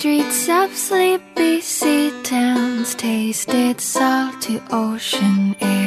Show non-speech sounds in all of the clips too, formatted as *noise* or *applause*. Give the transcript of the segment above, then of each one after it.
Streets of sleepy sea towns tasted salty ocean air.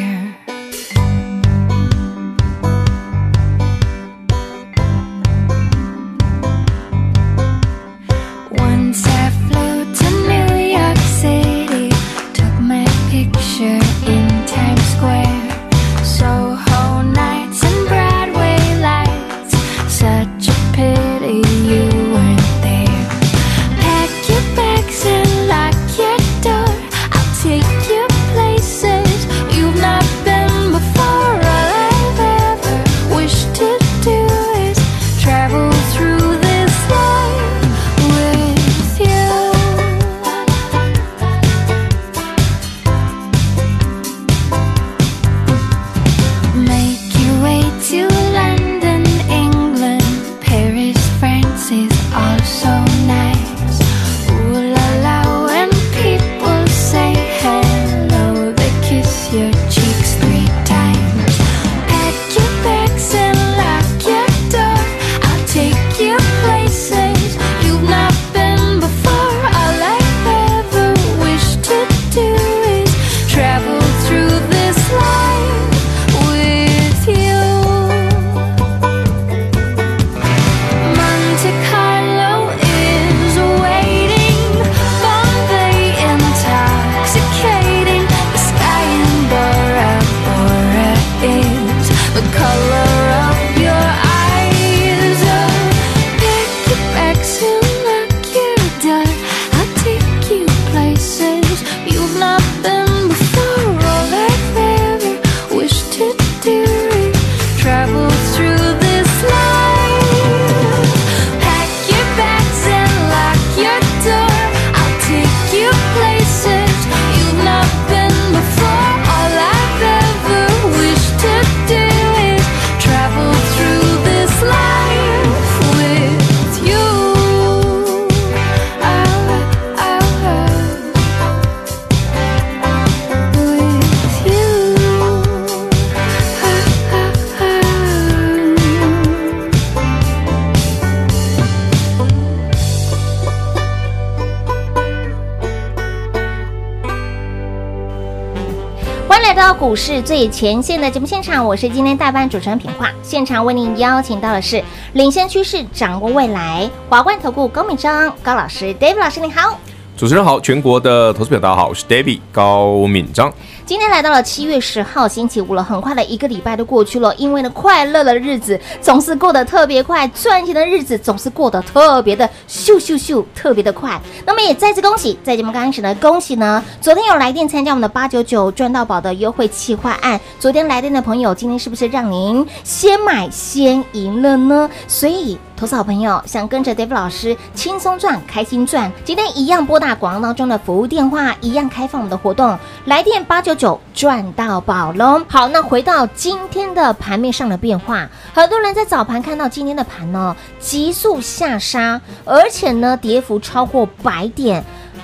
股市最前线的节目现场，我是今天代班主持人品化。现场为您邀请到的是领先趋势、掌握未来华冠投顾高敏章高老师，Dave 老师，你好。主持人好，全国的投资表大好，我是 David 高敏章。今天来到了七月十号星期五了，很快的一个礼拜都过去了。因为呢，快乐的日子总是过得特别快，赚钱的日子总是过得特别的咻咻咻，特别的快。那么也再次恭喜，在节目刚开始呢，恭喜呢，昨天有来电参加我们的八九九赚到宝的优惠企划案。昨天来电的朋友，今天是不是让您先买先赢了呢？所以。投资好朋友想跟着 Dave 老师轻松赚、开心赚，今天一样拨打广告当中的服务电话，一样开放我们的活动，来电八九九赚到宝喽。好，那回到今天的盘面上的变化，很多人在早盘看到今天的盘呢急速下杀，而且呢跌幅超过百点，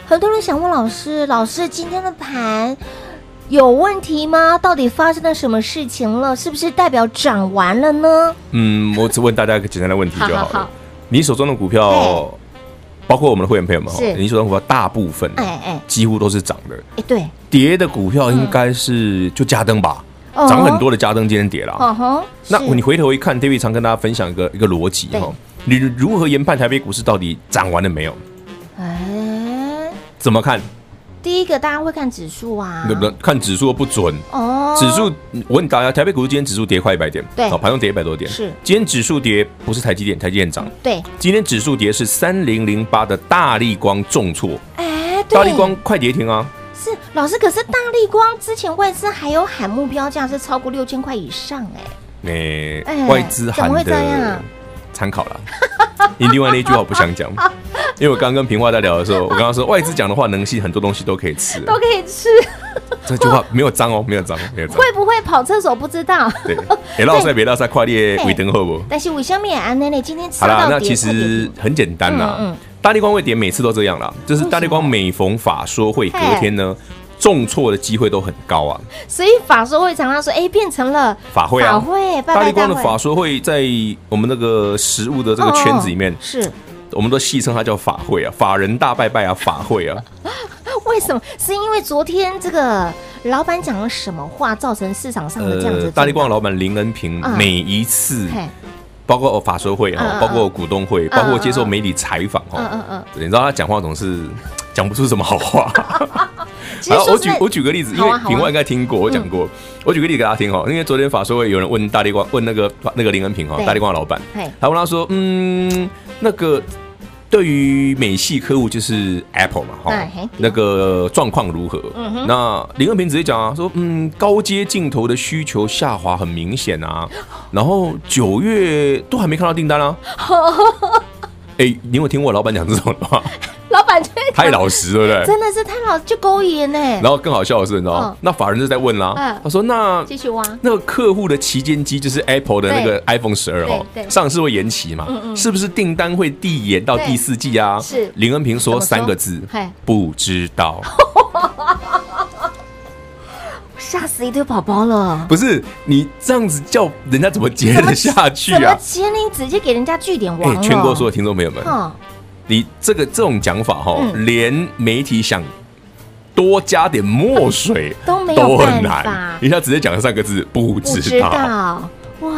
很多人想问老师，老师今天的盘。有问题吗？到底发生了什么事情了？是不是代表涨完了呢？嗯，我只问大家一个简单的问题就好了。好好好，你手中的股票，嘿包括我们的会员朋友们，是你手中的股票大部分，哎哎，几乎都是涨的。哎，对，跌的股票应该是就加登吧，涨、嗯、很多的加登今天跌了。那你回头一看，David 常跟大家分享一个一个逻辑哈，你如何研判台北股市到底涨完了没有？哎，怎么看？第一个，大家会看指数啊，不不，看指数不准。哦。指数，我问大家，台北股市今天指数跌快一百点，对，好，盘中跌一百多点，是。今天指数跌不是台积电，台积电涨，对。今天指数跌是三零零八的大力光重挫，哎，大力光快跌停啊。是老师，可是大力光之前外资还有喊目标价是超过六千块以上，哎，哎，外资喊的参考了。*laughs* 你另外那一句话我不想讲，因为我刚跟平花在聊的时候，我刚刚说外资讲的话能信，很多东西都可以吃，都可以吃。这句话没有脏哦，没有脏，没有脏。会不会跑厕所不知道？对，别落赛，*laughs* 别落赛，快列尾灯后不？但是为什么安内内今天吃好了，那其实很简单啦。嗯，大力光会点，每次都这样啦，就是大力光每逢法说会隔天呢。重挫的机会都很高啊，所以法说会常常说，哎，变成了法会啊，法会，大力光的法说会在我们那个食物的这个圈子里面，是，我们都戏称它叫法会啊，法人大拜拜啊，法会啊。*laughs* 为什么？是因为昨天这个老板讲了什么话，造成市场上的这样子？大力光老板林恩平每一次，包括法说会啊，包括股东会，包括接受媒体采访哈，你知道他讲话总是讲不出什么好话。*laughs* 好，我举我举个例子，因为平外应该听过我讲过，我举个例子给大家听哈。因为昨天法说会有人问大力光，问那个那个林恩平哈，大力光的老板，他问他说，嗯，那个对于美系客户就是 Apple 嘛哈，那个状况如何？那林恩平直接讲啊，说嗯，高阶镜头的需求下滑很明显啊，然后九月都还没看到订单啊。*laughs* 哎，你有听过我老板讲这种的话？*laughs* 太老实，对不对？真的是太老，就勾引呢。然后更好笑的是，你知道吗？那法人就在问啦，他说：“那继续挖那个客户的旗舰机，就是 Apple 的那个 iPhone 十二哦，上市会延期嘛？是不是订单会递延到第四季啊？”是林恩平说三个字：“不知道。*laughs* ”吓死一堆宝宝了！不是你这样子叫人家怎么接得下去啊？怎么接？你直接给人家据点王了。全国所有听众朋友们。你这个这种讲法哈，连媒体想多加点墨水都没有办法。一下直接讲了三个字，不知道。哇！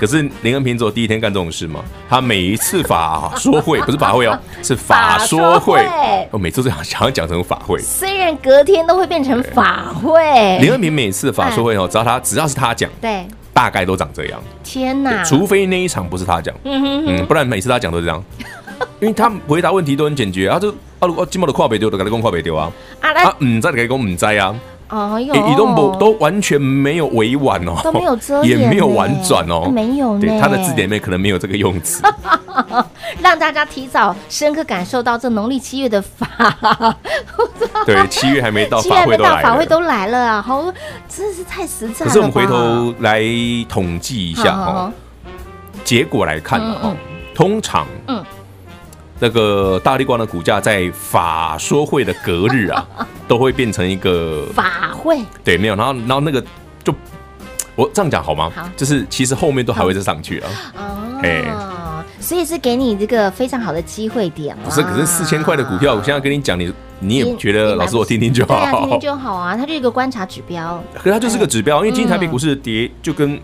可是林恩平只有第一天干这种事吗？他每一次法说会不是法会哦，*laughs* 是法说会。我每次都想想要讲成法会，虽然隔天都会变成法会。林恩平每次法说会哦，只要他只要是他讲，对，大概都长这样。天哪！除非那一场不是他讲，嗯，不然每次他讲都是这样。因为他回答问题都很简洁，啊，就啊，如果今麦的跨北丢，就跟你讲跨北丢啊，啊，唔知就跟你讲唔知啊，哦哟，移动不都完全没有委婉哦，都没有遮掩，也没有婉转哦，没有，对，他的字典里面可能没有这个用词，*laughs* 让大家提早深刻感受到这农历七月的法，*laughs* 对，七月还没到，*laughs* 法会都来了，法会都来了啊，好，真的是太实在了。可是我们回头来统计一下哈，结果来看哈，通常，嗯。那个大力光的股价在法说会的隔日啊，*laughs* 都会变成一个法会。对，没有，然后然后那个就我这样讲好吗？好，就是其实后面都还会再上去啊。哦，哎，所以是给你这个非常好的机会点了。不是，可是四千块的股票，我现在跟你讲，你你也觉得老师我听听就好，听听就好啊。它就是一个观察指标，可是它就是个指标，因为今天台北股市跌就跟。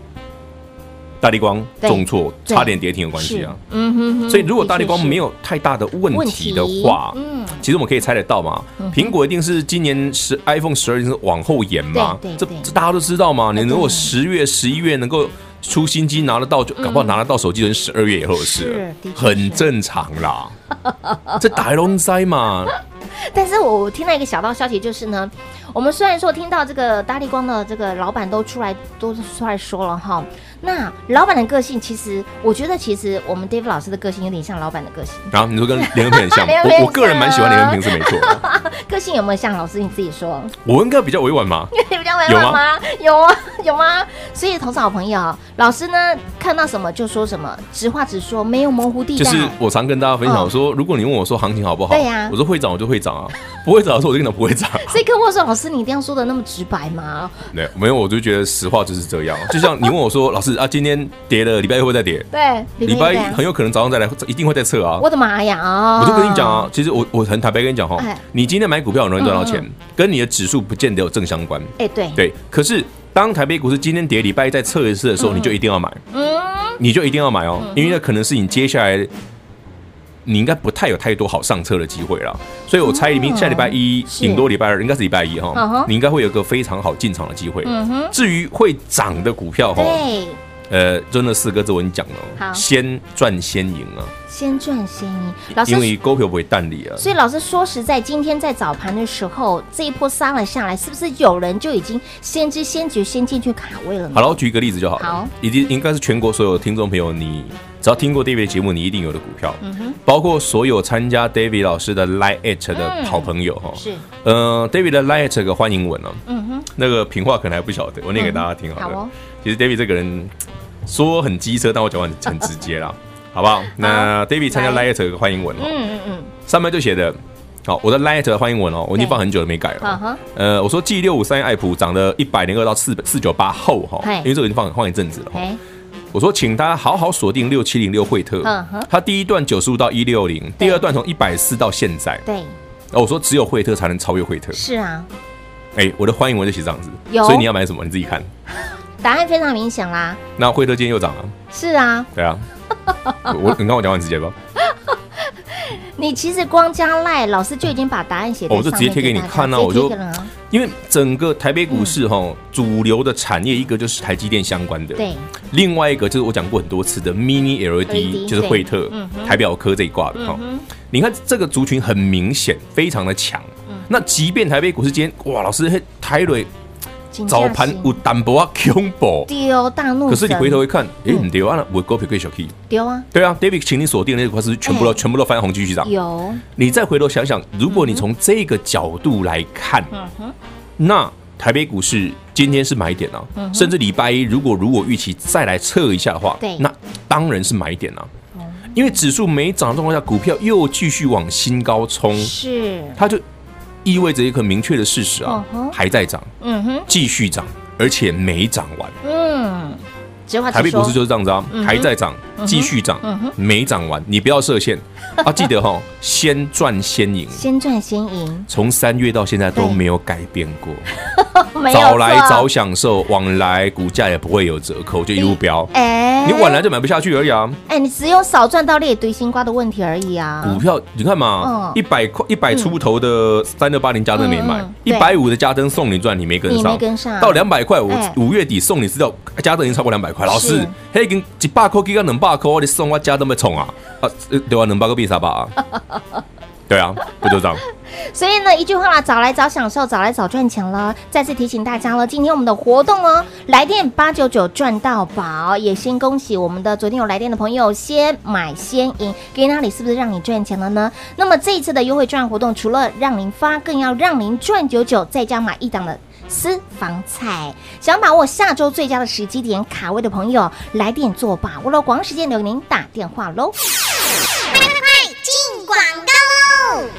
大力光重挫，差点跌停有关系啊。嗯哼哼。所以如果大力光没有太大的问题的话，嗯，其实我们可以猜得到嘛。苹果一定是今年十 iPhone 十二是往后延嘛？对，这这大家都知道嘛。你如果十月、十一月能够出新机拿得到，就搞不好拿得到手机，等十二月以后的事，很正常啦。*laughs* 这大龙灾嘛。但是我听到一个小道消息，就是呢，我们虽然说听到这个大力光的这个老板都出来都出来说了哈。那老板的个性，其实我觉得，其实我们 David 老师的个性有点像老板的个性。然后你说跟林恩平很像，*laughs* 我我个人蛮喜欢林恩平是没错。*laughs* 个性有没有像老师你自己说？我应该比较委婉 *laughs* 吗？比较委婉吗？有啊，有吗？所以，同事好朋友，老师呢看到什么就说什么，直话直说，没有模糊地带。就是我常跟大家分享说，如果你问我说行情好不好，对呀，我说会涨我就会涨啊，不会涨的时候我就跟他不会涨。所以跟我说，老师你一定要说的那么直白吗？没有，没有，我就觉得实话就是这样。就像你问我说，老师啊，今天跌了，礼拜一会再跌？对，礼拜一很有可能早上再来，一定会再测啊。我的妈呀！我就跟你讲啊，其实我我很坦白跟你讲哈，你今天买股票很容易赚到钱，跟你的指数不见得有正相关。哎，对对，可是。当台北股市今天跌，礼拜一再测一次的时候，你就一定要买，嗯，你就一定要买哦，因为那可能是你接下来你应该不太有太多好上车的机会了，所以我猜明下礼拜一顶多礼拜二应该是礼拜一哈，你应该会有个非常好进场的机会。至于会涨的股票哈。呃，就那四个字我跟你讲了，好，先赚先赢啊，先赚先赢。老师，因为股票不会淡离啊。所以老师说实在，今天在早盘的时候，这一波杀了下来，是不是有人就已经先知先觉先进去卡位了呢？好了，我举一个例子就好了。好，已经应该是全国所有听众朋友你只要听过 David 的节目，你一定有的股票，嗯哼，包括所有参加 David 老师的 Lite 的好朋友哈，是，呃，David 的 Lite 个欢迎文哦，嗯哼，那个平话可能还不晓得，我念给大家听好了。其实 David 这个人说很机车，但我讲话很直接啦，*laughs* 好不好？那 David 参加个欢迎文哦，嗯嗯嗯，上面就写的。好，我的 Light 的欢迎文哦，我已经放很久了没改了。呃，我说 G 六五三爱普涨了一百零二到四四九八后哈，因为这个已经放放一阵子了。我说，请大家好好锁定六七零六惠特，它第一段九十五到一六零，第二段从一百四到现在。对，我说只有惠特才能超越惠特。是啊，哎，我的欢迎文就写这样子，所以你要买什么你自己看。*laughs* 答案非常明显啦。那惠特今天又涨了。是啊。对啊。*laughs* 我你看我讲完直接吧。你其实光加赖，老师就已经把答案写。我就直接贴给你看啊！我就因为整个台北股市哈，主流的产业一个就是台积电相关的，对。另外一个就是我讲过很多次的 Mini LED，就是惠特、台表科这一挂的哈。你看这个族群很明显，非常的强。那即便台北股市今天哇，老师台瑞。早盘有淡薄啊恐怖，丢大怒。可是你回头一看，哎，唔对啊，我股票可以小 K。丢啊，对啊，David，请你锁定那个块是全部都全部都翻红继续涨。有，你再回头想想，如果你从这个角度来看，那台北股市今天是买点啊，甚至礼拜一如果如果预期再来测一下的话，那当然是买点啊，因为指数没涨的状况下，股票又继续往新高冲，是，它就。意味着一个明确的事实啊，还在涨，嗯哼，继续涨，而且没涨完，嗯，台币股市就是这样子啊，还在涨，继续涨，没涨完，你不要设限。啊，*laughs* 记得哈，先赚先赢，先赚先赢，从三月到现在都没有改变过，*laughs* 早来早享受，晚来股价也不会有折扣，就一路飙，哎，你晚来就买不下去而已啊，哎，你只有少赚到列堆新瓜的问题而已啊，股票你看嘛，一百块一百出头的三六八零加登没买，一百五的加登送你赚，你没跟上，跟上，到两百块我五月底送你资料，嘉登已经超过两百块，老师，嘿，已经一百块给个两百块，我你送我加登没冲啊，啊，对啊，两百个币啥吧啊？对啊，不就这样？*laughs* 所以呢，一句话啦，早来早享受，早来早赚钱了。再次提醒大家了，今天我们的活动哦，来电八九九赚到宝，也先恭喜我们的昨天有来电的朋友，先买先赢，给哪里是不是让你赚钱了呢？那么这一次的优惠赚活动，除了让您发，更要让您赚九九，再加买一档的私房菜。想把握下周最佳的时机点卡位的朋友，来电做把握了，广时间留给您打电话喽。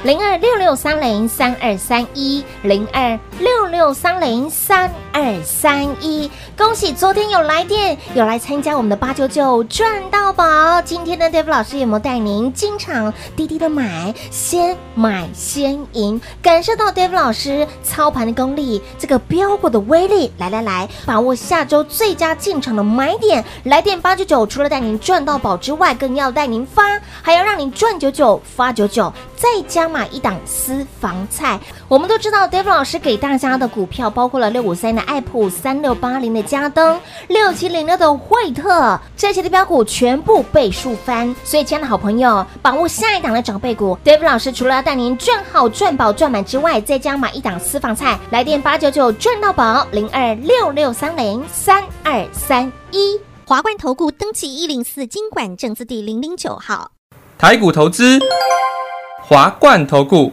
零二六六三零三二三一，零二六六三零三二三一，恭喜昨天有来电，有来参加我们的八九九赚到宝。今天的 Dave 老师有没有带您进场滴滴的买，先买先赢，感受到 Dave 老师操盘的功力，这个飙股的威力。来来来，把握下周最佳进场的买点，来电八九九，除了带您赚到宝之外，更要带您发，还要让您赚九九发九九，再加码一档私房菜。我们都知道 Dave 老师给大家的股票包括了六五三的爱普、三六八零的嘉登、六七零六的惠特，这些的标股全部倍数翻。所以，亲爱的好朋友，把握下一档的长辈股，David 老师除了要带您赚好、赚饱、赚满之外，再加买一档私房菜。来电八九九赚到宝，零二六六三零三二三一。华冠投顾登记一零四经管证字第零零九号。台股投资。华冠投顾，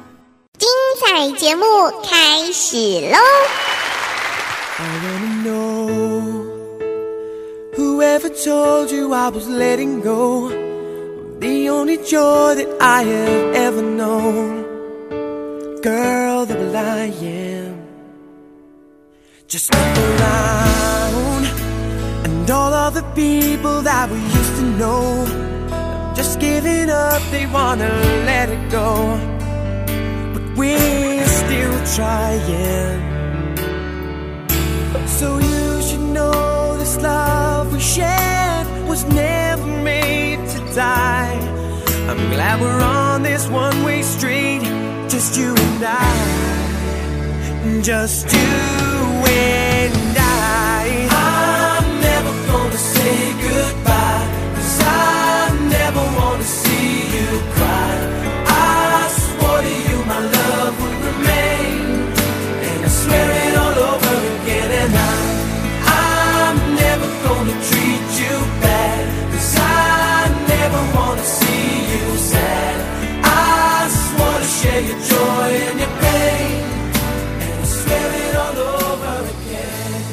精彩节目开始喽！I know, whoever told you I was letting go, the only joy that I have ever known, girl, the lion just around, and all of the people that we used to know, just giving up, they wanna let it go. we're still trying. So you should know this love we shared was never made to die. I'm glad we're on this one way street, just you and I. Just you and I. share your joy and your pain, and I swear it all over again.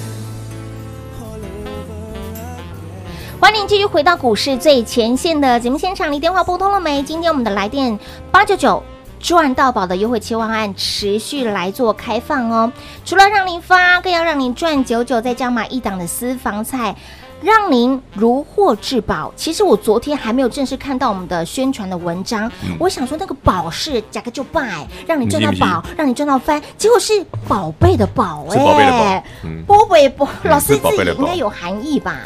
All over again. 欢迎继续回到股市最前线的节目现场，你电话拨通了没？今天我们的来电八九九赚到宝的优惠期望案持续来做开放哦。除了让您发，更要让您赚九九，再加码一档的私房菜，让您如获至宝。其实我昨天还没有正式看到我们的宣传的文章，嗯我想说那个宝是价格就拜，让你赚到宝，让你赚到翻，结果是宝贝的宝哎，是宝贝的宝嗯宝贝宝，老师自己应该有含义吧？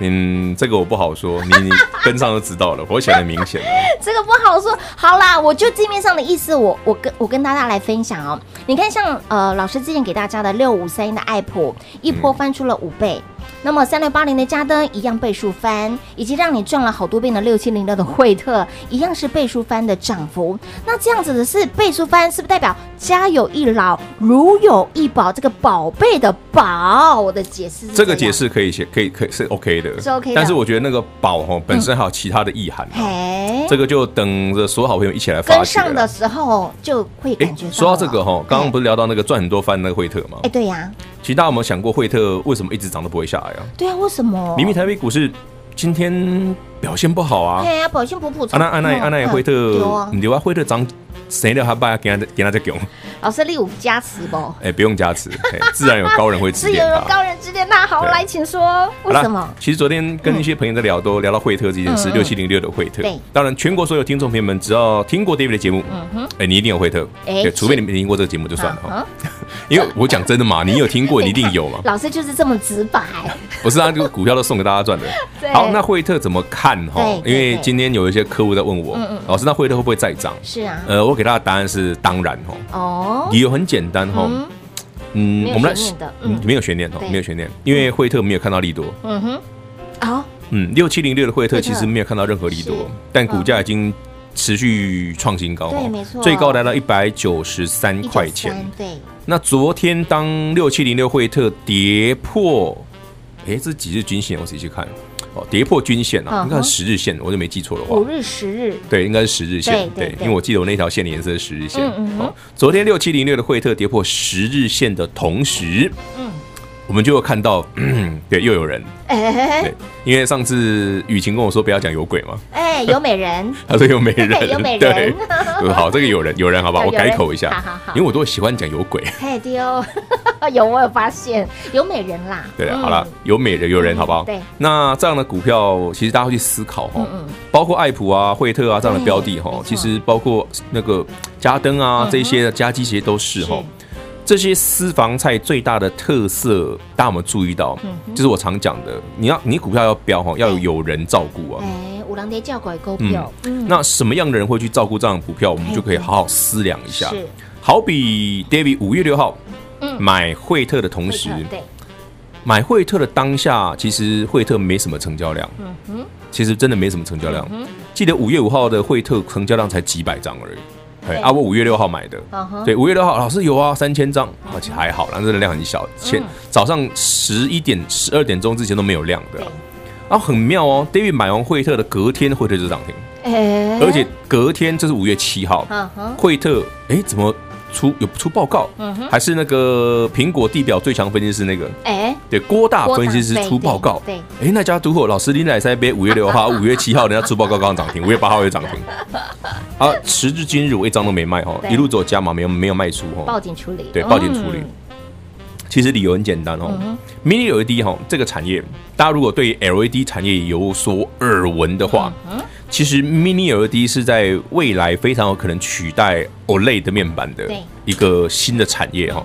嗯，这个我不好说，你你 *laughs* 跟上就知道了，我显得明显了。*laughs* 这个不好说。好啦，我就字面上的意思，我我跟我跟大家来分享哦。你看像，像呃老师之前给大家的六五三一的爱普，一波翻出了五倍。嗯、那么三六八零的嘉登一样倍数翻，以及让你赚了好多遍的六七零六的惠特，一样是倍数翻的涨幅。那这样子的是倍数翻，是不是代表家有一老，如有一宝？这个宝贝的宝，我的解释是这个解释可以写，可以可以是 OK 的，是 OK 的。但是我觉得那个宝哈本身还有其他的意涵、啊，嘿，这个就等着所有好朋友一起来发跟上的时候就会感觉到。说到这个哈，刚刚不是聊到那个赚很多翻那个惠特吗？哎，对呀。其实大家有没有想过，惠特为什么一直涨都不会下来啊？对啊，为什么？明明台北股市今天表现不好啊。对啊，表现普普通。安那安那安那惠特，你留啊惠特长。谁的他爸给他给他在给老师，你有加持不？哎、欸，不用加持，自然有高人会指点 *laughs* 自然有高人指点那。好，来，请说，为什么？其实昨天跟一些朋友在聊，都聊到惠特这件事，六七零六的惠特。对，当然全国所有听众朋友们，只要听过 David 的节目，嗯哼，哎、欸，你一定有惠特，哎、欸，除非你没听过这个节目就算了哈。*laughs* 因为我讲真的嘛，你有听过，你一定有嘛。*laughs* 老师就是这么直白。不是啊，这个股票都送给大家赚的。好，那惠特怎么看哈？因为今天有一些客户在问我，老师，那惠特会不会再涨？是啊。呃，我给他的答案是。当然哈，哦，理由很简单哈，嗯，我们来，嗯，没有悬念哦，没有悬念，因为惠特没有看到利多，嗯哼，好，嗯，六七零六的惠特其实没有看到任何利多，但股价已经持续创新高，对，没错，最高来到一百九十三块钱，对。那昨天当六七零六惠特跌破，哎，这几日均线？我自己去看。跌破均线了，应该是十日线，我就没记错的话。五日、十日，对，应该是十日线。对，因为我记得我那条线的颜色是十日线。哦，昨天六七零六的惠特跌破十日线的同时，嗯，我们就会看到，*clears throat* 对，又有人。*laughs* 对，因为上次雨晴跟我说不要讲有鬼嘛。哎，有美人。*laughs* 他说有美人，*laughs* 有美人。对，好，这个有人，有人，好吧，我改口一下。好好好，因为我都喜欢讲有鬼。嘿丢，*laughs* 有我有发现有美人啦。对，好了，有美人，有人，好不好？对。那这样的股票，其实大家会去思考哈，包括爱普啊、惠特啊这样的标的哈，其实包括那个嘉登啊这些的加基，其实都是哈。这些私房菜最大的特色，大家有没有注意到？就是我常讲的，你要你股票要标哈，要有有人照顾啊。哎，五郎爹叫过来股票。那什么样的人会去照顾这样的股票？我们就可以好好思量一下。好比 David 五月六号买惠特的同时，对。买惠特的当下，其实惠特没什么成交量。嗯哼，其实真的没什么成交量。记得五月五号的惠特成交量才几百张而已。对。啊，我五月六号买的，对，五月六号老师有啊，三千张，而且还好，然后这个量很小，前早上十一点、十二点钟之前都没有量的，啊，很妙哦，David 买完惠特的隔天，惠特就涨停，而且隔天这是五月七号，惠特，哎，怎么？出有出报告，还是那个苹果地表最强分析师那个？哎，对，郭大分析师出报告。对，哎，那家独火老师林奶塞杯五月六号、*laughs* 五月七号人家出报告刚刚涨停，五月八号又涨停。*laughs* 啊，时至今日我一张都没卖哈，一路走加码，没有没有卖出哈。报警处理。对，报警处理。其实理由很简单哦，Mini LED 哈这个产业，大家如果对 LED 产业有所耳闻的话。其实 Mini LED 是在未来非常有可能取代 OLED 的面板的一个新的产业哈。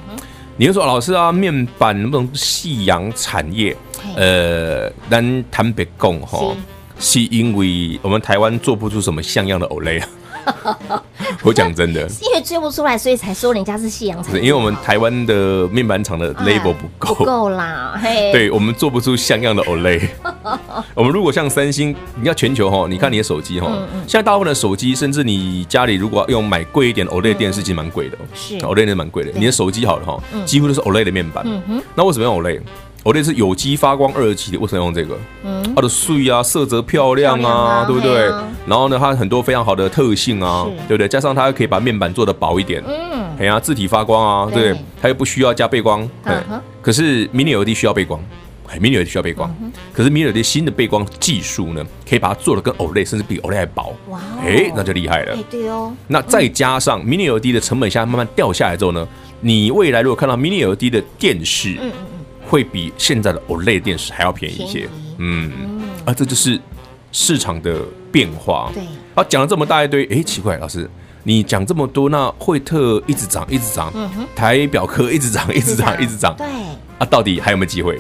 你就说老师啊，面板不能夕阳产业，呃，咱坦白讲哈，是因为我们台湾做不出什么像样的 OLED。*laughs* 我讲真的，因为追不出来，所以才说人家是夕阳产业。因为我们台湾的面板厂的 label 不够，不够啦。嘿，对我们做不出像样的 OLED。*laughs* 我们如果像三星，你要全球哈，你看你的手机哈，现在大部分的手机，甚至你家里如果要用买贵一点 OLED 电视机，蛮贵的。是 OLED 是蛮贵的。你的手机好了哈，几乎都是 OLED 的面板。那为什么用 OLED？我这是有机发光二级的，为什么用这个？嗯，它的碎啊，色泽漂亮啊，对不对？然后呢，它很多非常好的特性啊，对不对？加上它可以把面板做的薄一点，嗯，哎呀，字体发光啊，对？它又不需要加背光，对。可是 Mini LED 需要背光，哎，Mini LED 需要背光。可是 Mini LED 新的背光技术呢，可以把它做的跟 OLED 甚至比 OLED 还薄。哇，哎，那就厉害了。对哦。那再加上 Mini LED 的成本现在慢慢掉下来之后呢，你未来如果看到 Mini LED 的电视，嗯。会比现在的 OLED 电视还要便宜一些，嗯，啊，这就是市场的变化。对，啊，讲了这么大一堆，哎，奇怪，老师，你讲这么多，那惠特一直涨，一直涨，台表科一直涨，一直涨，一直涨，对，啊，到底还有没有机会？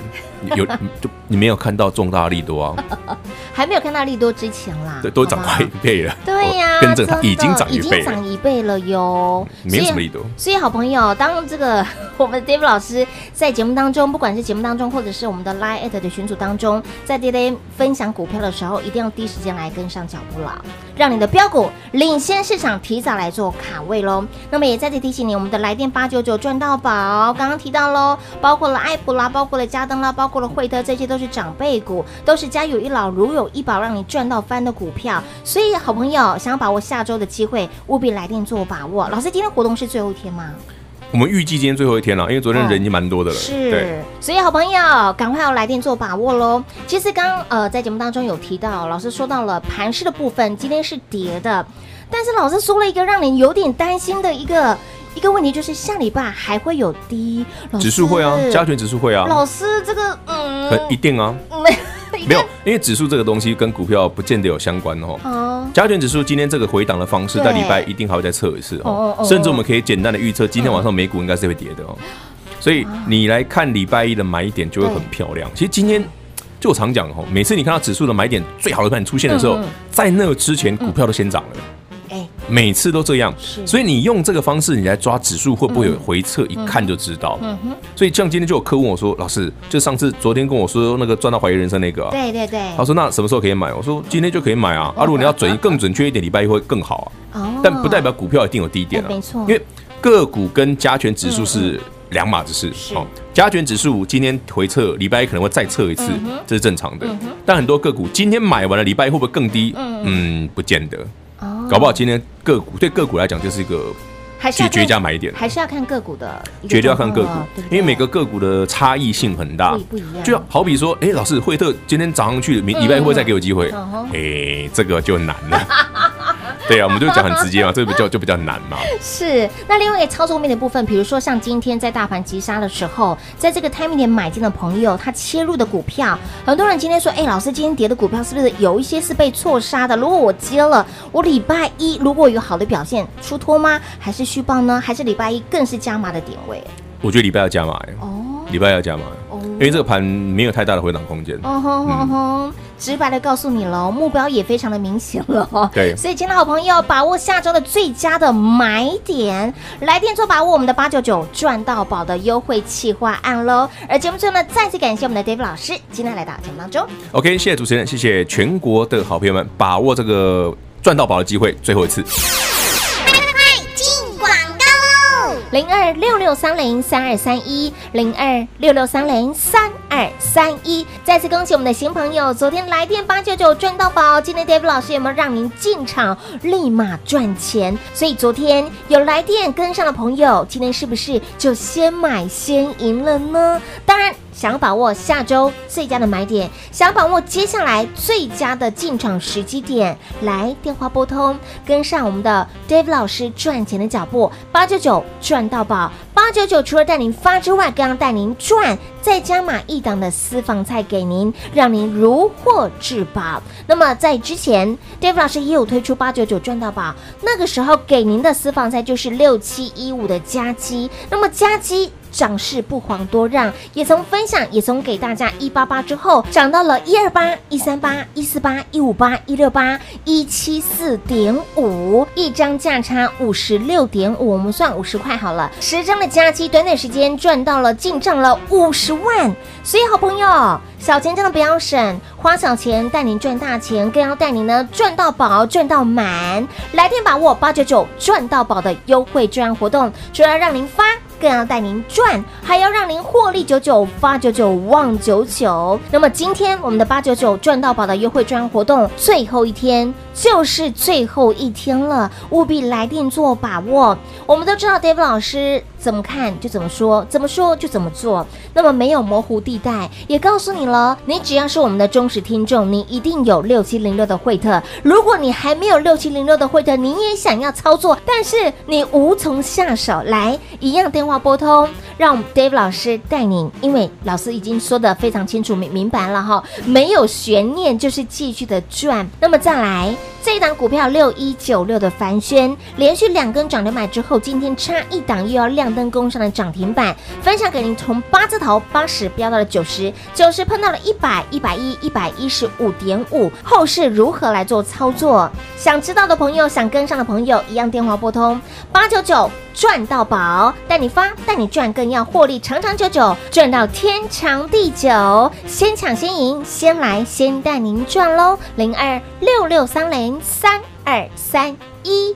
有就你没有看到重大利多啊？*laughs* 还没有看到利多之前啦，对，都涨快一倍了。对呀，跟着它已经涨一倍，已经涨一倍了哟。没有什么利多。所以好朋友，当这个 *laughs* 我们 David 老师在节目当中，不管是节目当中，或者是我们的 Line@ 的群组当中，在 David 分享股票的时候，一定要第一时间来跟上脚步了，让你的标股领先市场，提早来做卡位喽。那么也再次提醒你，我们的来电八九九赚到宝，刚刚提到喽，包括了爱普啦，包括了嘉登啦，包括了惠特，这些都是长辈股，都是家有一老如有一宝，让你赚到翻的股票。所以，好朋友想要把握下周的机会，务必来电做把握。老师，今天活动是最后一天吗？我们预计今天最后一天了，因为昨天人已经蛮多的了。哦、是，对所以好朋友赶快要来电做把握喽。其实刚呃在节目当中有提到，老师说到了盘势的部分，今天是跌的，但是老师说了一个让你有点担心的一个。一个问题就是下礼拜还会有低指数会啊，加权指数会啊。老师，这个嗯，一定啊，*laughs* 没有，因为指数这个东西跟股票不见得有相关哦。哦，加权指数今天这个回档的方式，在礼拜一定还会再测一次哦。甚至我们可以简单的预测，今天晚上美股应该是会跌的哦。所以你来看礼拜一的买点就会很漂亮。其实今天就我常讲哦，每次你看到指数的买点最好的盘出现的时候，在那之前股票都先涨了。每次都这样，所以你用这个方式，你来抓指数会不会有回撤，一看就知道。所以像今天就有客问我说：“老师，就上次昨天跟我说那个赚到怀疑人生那个，对对对。”他说：“那什么时候可以买？”我说：“今天就可以买啊！啊，如果你要准更准确一点，礼拜一会更好啊。哦，但不代表股票一定有低点啊，没错。因为个股跟加权指数是两码子事。哦，加权指数今天回撤，礼拜一可能会再测一次，这是正常的。但很多个股今天买完了，礼拜一会不会更低？嗯，不见得。搞不好今天个股对个股来讲就是一个绝绝佳买点，还是要看个股的，绝对要看个股，因为每个个股的差异性很大，不一样。就好比说，哎，老师，惠特今天涨上去，明礼拜一会再给我机会，哎，这个就难了。*laughs* 对啊，我们就讲很直接嘛，*laughs* 这个比较就比较难嘛。是，那另外一个操作面的部分，比如说像今天在大盘急杀的时候，在这个 timing 点买进的朋友，他切入的股票，很多人今天说，哎，老师，今天跌的股票是不是有一些是被错杀的？如果我接了，我礼拜一如果有好的表现，出脱吗？还是续报呢？还是礼拜一更是加码的点位？我觉得礼拜要加码哦，礼拜要加码哦，因为这个盘没有太大的回档空间。哦吼吼吼。直白的告诉你喽，目标也非常的明显了哦。*laughs* 对，所以，亲爱的好朋友，把握下周的最佳的买点，来电做把握我们的八九九赚到宝的优惠企划案喽。而节目最后呢，再次感谢我们的 David 老师今天来到节目当中。OK，谢谢主持人，谢谢全国的好朋友们，把握这个赚到宝的机会，最后一次。零二六六三零三二三一零二六六三零三二三一。再次恭喜我们的新朋友，昨天来电八九九赚到宝，今天 Dave 老师有没有让您进场立马赚钱？所以昨天有来电跟上的朋友，今天是不是就先买先赢了呢？当然。想要把握下周最佳的买点，想要把握接下来最佳的进场时机点，来电话拨通，跟上我们的 Dave 老师赚钱的脚步，八九九赚到宝，八九九除了带您发之外，更要带您赚，再加码一档的私房菜给您，让您如获至宝。那么在之前，Dave 老师也有推出八九九赚到宝，那个时候给您的私房菜就是六七一五的加基，那么加基。涨势不遑多让，也从分享，也从给大家一八八之后，涨到了一二八、一三八、一四八、一五八、一六八、一七四点五，一张价差五十六点五，我们算五十块好了。十张的佳基，短短时间赚到了进账了五十万，所以好朋友，小钱真的不要省，花小钱带您赚大钱，更要带您呢赚到宝，赚到满。来电把握八九九赚到宝的优惠专案活动，除了让您发。更要带您赚，还要让您获利九九八九九旺九九。那么今天我们的八九九赚到宝的优惠专活动最后一天，就是最后一天了，务必来电做把握。我们都知道，David 老师怎么看就怎么说，怎么说就怎么做。那么没有模糊地带，也告诉你了，你只要是我们的忠实听众，你一定有六七零六的惠特。如果你还没有六七零六的惠特，你也想要操作，但是你无从下手，来一样电话。拨通，让 Dave 老师带你，因为老师已经说的非常清楚明明白了哈，没有悬念，就是继续的赚。那么再来。这一档股票六一九六的凡轩，连续两根涨停板之后，今天差一档又要亮灯攻上的涨停板，分享给您。从八字头八十飙到了九十，九十碰到了一百，一百一，一百一十五点五。后市如何来做操作？想知道的朋友，想跟上的朋友，一样电话拨通八九九赚到宝，带你发，带你赚，更要获利长长久久，赚到天长地久。先抢先赢，先来先带您赚喽！零二六六三零。三二三一，